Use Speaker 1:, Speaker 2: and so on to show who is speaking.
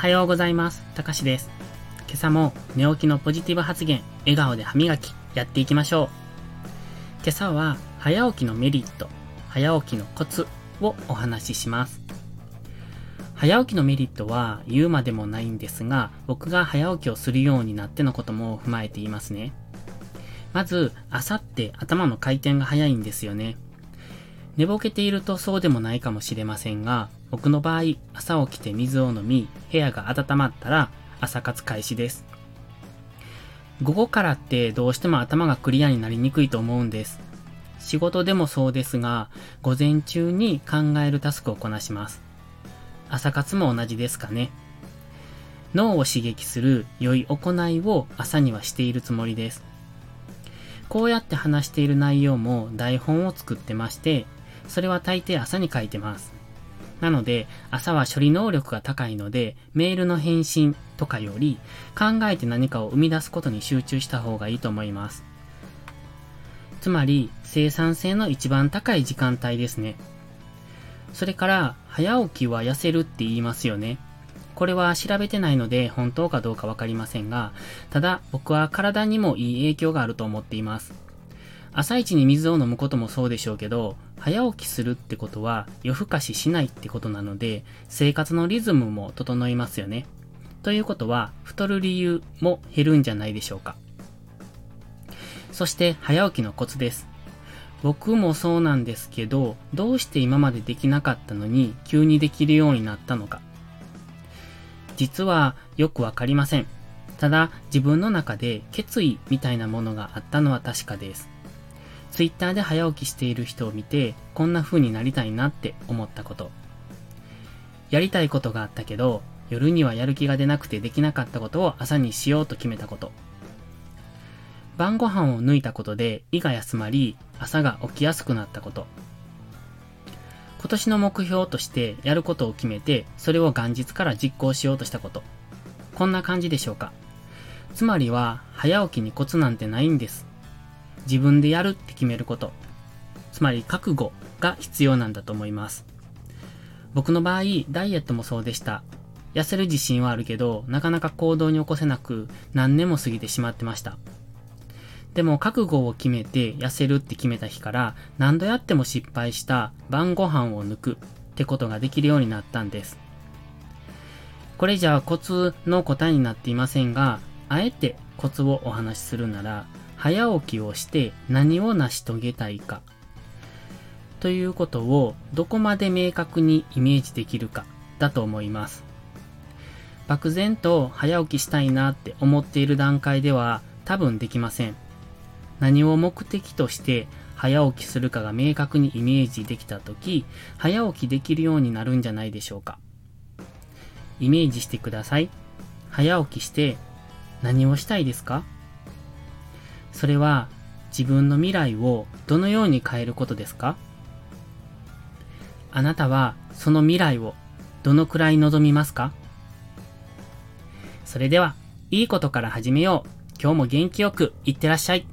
Speaker 1: はようございます。たかしです。今朝も寝起きのポジティブ発言、笑顔で歯磨き、やっていきましょう。今朝は早起きのメリット、早起きのコツをお話しします。早起きのメリットは言うまでもないんですが、僕が早起きをするようになってのことも踏まえていますね。まず、朝って頭の回転が早いんですよね。寝ぼけているとそうでもないかもしれませんが、僕の場合、朝起きて水を飲み、部屋が温まったら朝活開始です。午後からってどうしても頭がクリアになりにくいと思うんです。仕事でもそうですが、午前中に考えるタスクをこなします。朝活も同じですかね。脳を刺激する良い行いを朝にはしているつもりです。こうやって話している内容も台本を作ってまして、それは大抵朝に書いてます。なので、朝は処理能力が高いので、メールの返信とかより、考えて何かを生み出すことに集中した方がいいと思います。つまり、生産性の一番高い時間帯ですね。それから、早起きは痩せるって言いますよね。これは調べてないので本当かどうかわかりませんが、ただ僕は体にもいい影響があると思っています。朝一に水を飲むこともそうでしょうけど、早起きするってことは夜更かししないってことなので、生活のリズムも整いますよね。ということは、太る理由も減るんじゃないでしょうか。そして早起きのコツです。僕もそうなんですけど、どうして今までできなかったのに急にできるようになったのか。実はよくわかりません。ただ自分の中で決意みたいなものがあったのは確かです。ツイッターで早起きしている人を見て、こんな風になりたいなって思ったこと。やりたいことがあったけど、夜にはやる気が出なくてできなかったことを朝にしようと決めたこと。晩ご飯を抜いたことで胃が休まり、朝が起きやすくなったこと。今年の目標としてやることを決めて、それを元日から実行しようとしたこと。こんな感じでしょうか。つまりは、早起きにコツなんてないんです。自分でやるって決めること。つまり覚悟が必要なんだと思います。僕の場合、ダイエットもそうでした。痩せる自信はあるけど、なかなか行動に起こせなく、何年も過ぎてしまってました。でも覚悟を決めて痩せるって決めた日から何度やっても失敗した晩ご飯を抜くってことができるようになったんです。これじゃあコツの答えになっていませんが、あえてコツをお話しするなら、早起きをして何を成し遂げたいか。ということをどこまで明確にイメージできるかだと思います。漠然と早起きしたいなって思っている段階では多分できません。何を目的として早起きするかが明確にイメージできたとき、早起きできるようになるんじゃないでしょうか。イメージしてください。早起きして何をしたいですか？それは自分の未来をどのように変えることですか？あなたはその未来をどのくらい望みますか？それでは、いいことから始めよう。今日も元気よくいってらっしゃい。